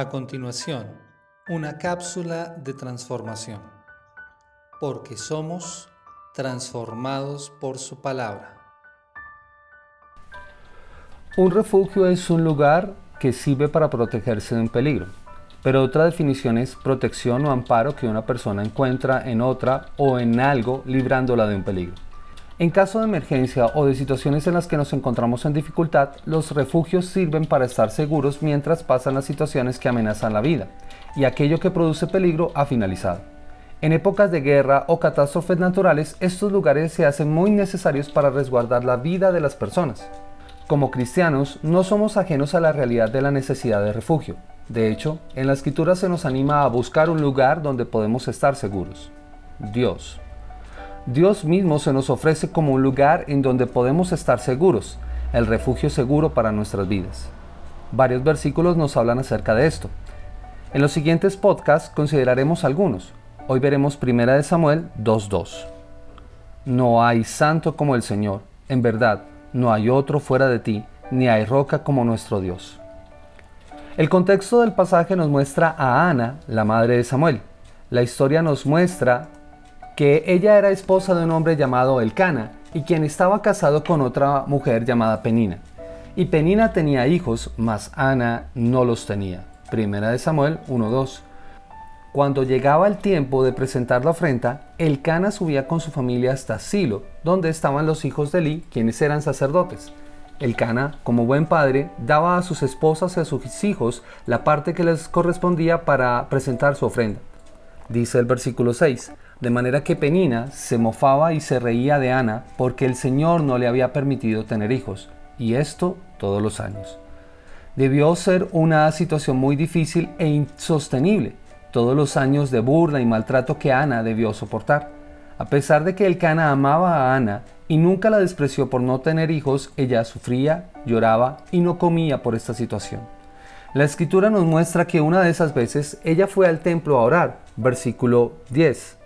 A continuación, una cápsula de transformación, porque somos transformados por su palabra. Un refugio es un lugar que sirve para protegerse de un peligro, pero otra definición es protección o amparo que una persona encuentra en otra o en algo librándola de un peligro. En caso de emergencia o de situaciones en las que nos encontramos en dificultad, los refugios sirven para estar seguros mientras pasan las situaciones que amenazan la vida, y aquello que produce peligro ha finalizado. En épocas de guerra o catástrofes naturales, estos lugares se hacen muy necesarios para resguardar la vida de las personas. Como cristianos, no somos ajenos a la realidad de la necesidad de refugio. De hecho, en la escritura se nos anima a buscar un lugar donde podemos estar seguros. Dios. Dios mismo se nos ofrece como un lugar en donde podemos estar seguros, el refugio seguro para nuestras vidas. Varios versículos nos hablan acerca de esto. En los siguientes podcasts consideraremos algunos. Hoy veremos 1 Samuel 2.2. No hay santo como el Señor, en verdad, no hay otro fuera de ti, ni hay roca como nuestro Dios. El contexto del pasaje nos muestra a Ana, la madre de Samuel. La historia nos muestra que ella era esposa de un hombre llamado Elcana y quien estaba casado con otra mujer llamada Penina. Y Penina tenía hijos, mas Ana no los tenía. Primera de Samuel 1.2. Cuando llegaba el tiempo de presentar la ofrenda, Elcana subía con su familia hasta Silo, donde estaban los hijos de Eli, quienes eran sacerdotes. Elcana, como buen padre, daba a sus esposas y a sus hijos la parte que les correspondía para presentar su ofrenda. Dice el versículo 6, de manera que Penina se mofaba y se reía de Ana porque el Señor no le había permitido tener hijos, y esto todos los años. Debió ser una situación muy difícil e insostenible, todos los años de burla y maltrato que Ana debió soportar. A pesar de que el Cana amaba a Ana y nunca la despreció por no tener hijos, ella sufría, lloraba y no comía por esta situación. La escritura nos muestra que una de esas veces ella fue al templo a orar, versículo 10.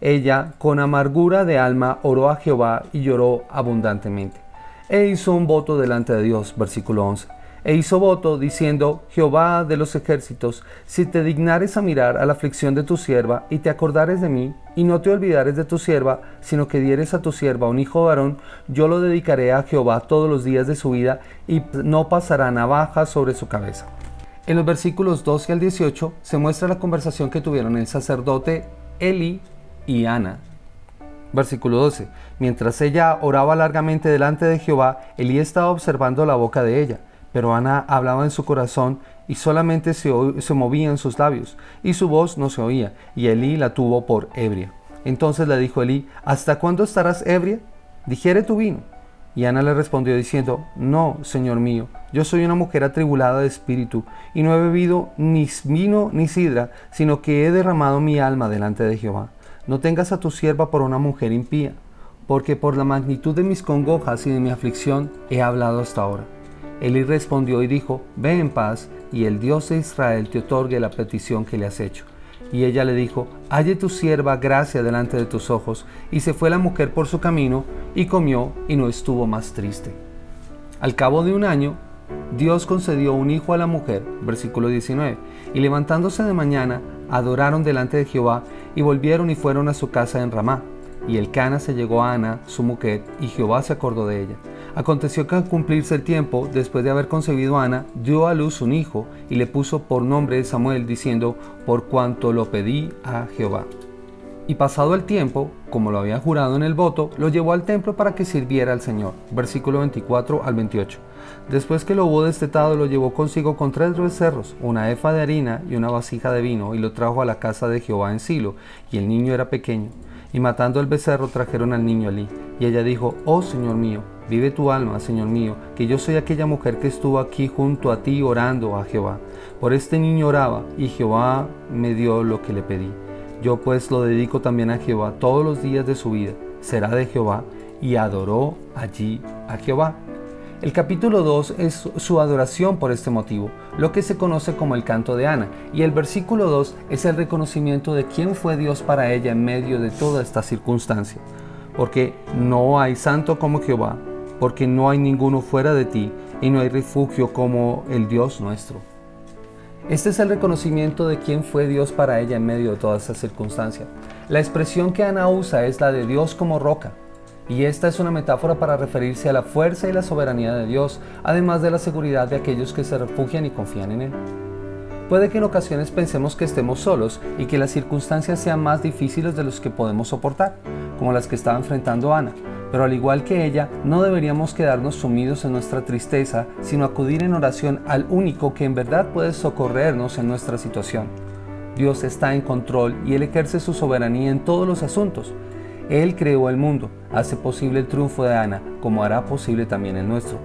Ella, con amargura de alma, oró a Jehová y lloró abundantemente. E hizo un voto delante de Dios, versículo 11. E hizo voto diciendo, Jehová de los ejércitos, si te dignares a mirar a la aflicción de tu sierva y te acordares de mí, y no te olvidares de tu sierva, sino que dieres a tu sierva un hijo varón, yo lo dedicaré a Jehová todos los días de su vida, y no pasará navaja sobre su cabeza. En los versículos 12 al 18 se muestra la conversación que tuvieron el sacerdote Eli y Ana. Versículo 12. Mientras ella oraba largamente delante de Jehová, Elí estaba observando la boca de ella, pero Ana hablaba en su corazón y solamente se, movían sus labios, y su voz no se oía, y Elí la tuvo por ebria. Entonces le dijo Elí, ¿hasta cuándo estarás ebria? Digiere tu vino. Y Ana le respondió diciendo, No, Señor mío, yo soy una mujer atribulada de espíritu, y no he bebido ni vino ni sidra, sino que he derramado mi alma delante de Jehová. No tengas a tu sierva por una mujer impía, porque por la magnitud de mis congojas y de mi aflicción he hablado hasta ahora. Elí respondió y dijo, Ve en paz, y el Dios de Israel te otorgue la petición que le has hecho. Y ella le dijo, Halle tu sierva gracia delante de tus ojos. Y se fue la mujer por su camino, y comió, y no estuvo más triste. Al cabo de un año, Dios concedió un hijo a la mujer, versículo 19, y levantándose de mañana, adoraron delante de Jehová y volvieron y fueron a su casa en Ramá. Y el Cana se llegó a Ana, su mujer, y Jehová se acordó de ella. Aconteció que al cumplirse el tiempo, después de haber concebido a Ana, dio a luz un hijo y le puso por nombre Samuel, diciendo, por cuanto lo pedí a Jehová. Y pasado el tiempo, como lo había jurado en el voto, lo llevó al templo para que sirviera al Señor. Versículo 24 al 28. Después que lo hubo destetado, lo llevó consigo con tres becerros, una efa de harina y una vasija de vino, y lo trajo a la casa de Jehová en Silo, y el niño era pequeño. Y matando el becerro trajeron al niño allí. Y ella dijo, Oh Señor mío, vive tu alma, Señor mío, que yo soy aquella mujer que estuvo aquí junto a ti orando a Jehová. Por este niño oraba, y Jehová me dio lo que le pedí. Yo pues lo dedico también a Jehová todos los días de su vida. Será de Jehová. Y adoró allí a Jehová. El capítulo 2 es su adoración por este motivo, lo que se conoce como el canto de Ana, y el versículo 2 es el reconocimiento de quién fue Dios para ella en medio de toda esta circunstancia. Porque no hay santo como Jehová, porque no hay ninguno fuera de ti, y no hay refugio como el Dios nuestro. Este es el reconocimiento de quién fue Dios para ella en medio de toda esa circunstancia. La expresión que Ana usa es la de Dios como roca, y esta es una metáfora para referirse a la fuerza y la soberanía de Dios, además de la seguridad de aquellos que se refugian y confían en Él. Puede que en ocasiones pensemos que estemos solos y que las circunstancias sean más difíciles de los que podemos soportar, como las que estaba enfrentando Ana, pero al igual que ella, no deberíamos quedarnos sumidos en nuestra tristeza, sino acudir en oración al único que en verdad puede socorrernos en nuestra situación. Dios está en control y Él ejerce su soberanía en todos los asuntos. Él creó el mundo, hace posible el triunfo de Ana, como hará posible también el nuestro.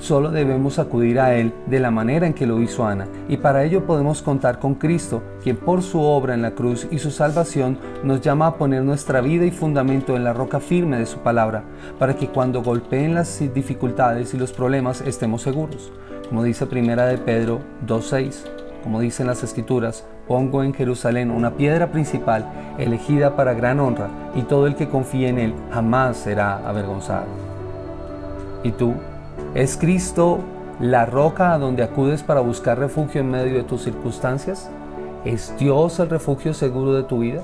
Solo debemos acudir a Él de la manera en que lo hizo Ana, y para ello podemos contar con Cristo, quien por su obra en la cruz y su salvación nos llama a poner nuestra vida y fundamento en la roca firme de su palabra, para que cuando golpeen las dificultades y los problemas estemos seguros. Como dice Primera de Pedro 2.6, como dicen las Escrituras, pongo en Jerusalén una piedra principal elegida para gran honra, y todo el que confíe en él jamás será avergonzado. ¿Y tú? ¿Es Cristo la roca a donde acudes para buscar refugio en medio de tus circunstancias? ¿Es Dios el refugio seguro de tu vida?